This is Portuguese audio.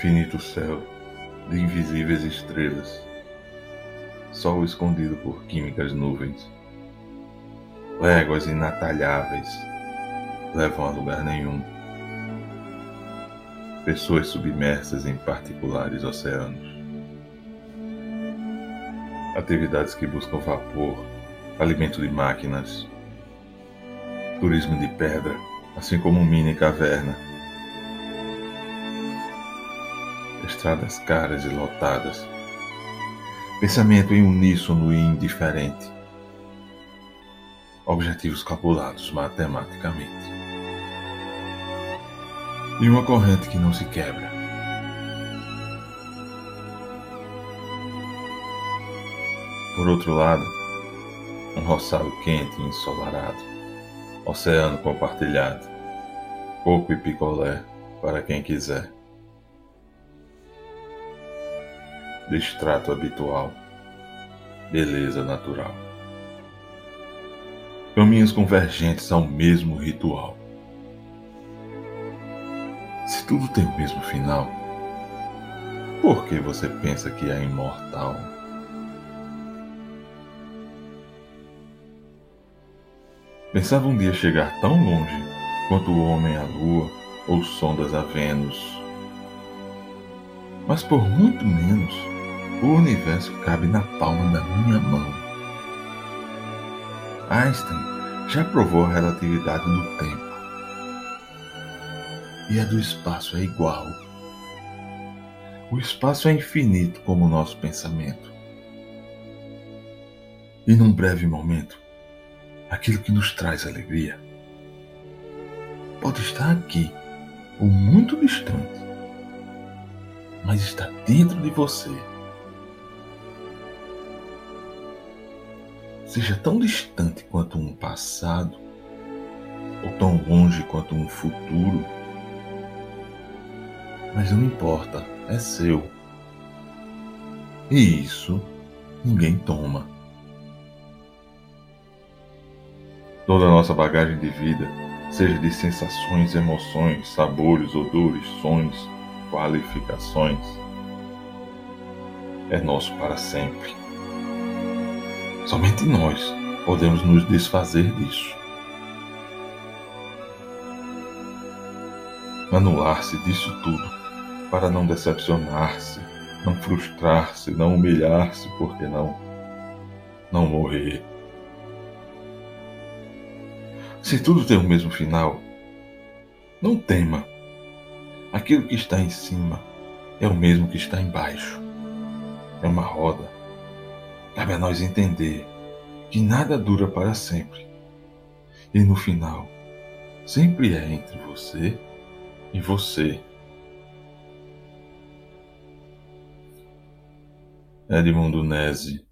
Finito céu de invisíveis estrelas, sol escondido por químicas nuvens, léguas inatalháveis levam a lugar nenhum, pessoas submersas em particulares oceanos, atividades que buscam vapor, alimento de máquinas, turismo de pedra, assim como mini caverna estradas caras e lotadas. Pensamento em uníssono e indiferente. Objetivos calculados matematicamente. E uma corrente que não se quebra. Por outro lado, um roçado quente e ensolarado, oceano compartilhado, coco e picolé para quem quiser. Destrato habitual, beleza natural. Caminhos convergentes ao mesmo ritual. Se tudo tem o mesmo final, por que você pensa que é imortal? Pensava um dia chegar tão longe quanto o homem à lua ou sondas a Vênus. Mas por muito menos o universo cabe na palma da minha mão. Einstein já provou a relatividade do tempo. E a do espaço é igual. O espaço é infinito como o nosso pensamento. E num breve momento, aquilo que nos traz alegria pode estar aqui ou muito distante, mas está dentro de você. Seja tão distante quanto um passado, ou tão longe quanto um futuro, mas não importa, é seu. E isso ninguém toma. Toda a nossa bagagem de vida, seja de sensações, emoções, sabores, odores, sons, qualificações, é nosso para sempre. Somente nós podemos nos desfazer disso. Anular-se disso tudo para não decepcionar-se, não frustrar-se, não humilhar-se, porque não? Não morrer. Se tudo tem o mesmo final, não tema. Aquilo que está em cima é o mesmo que está embaixo. É uma roda Cabe a nós entender que nada dura para sempre. E no final, sempre é entre você e você. Edmundo Nese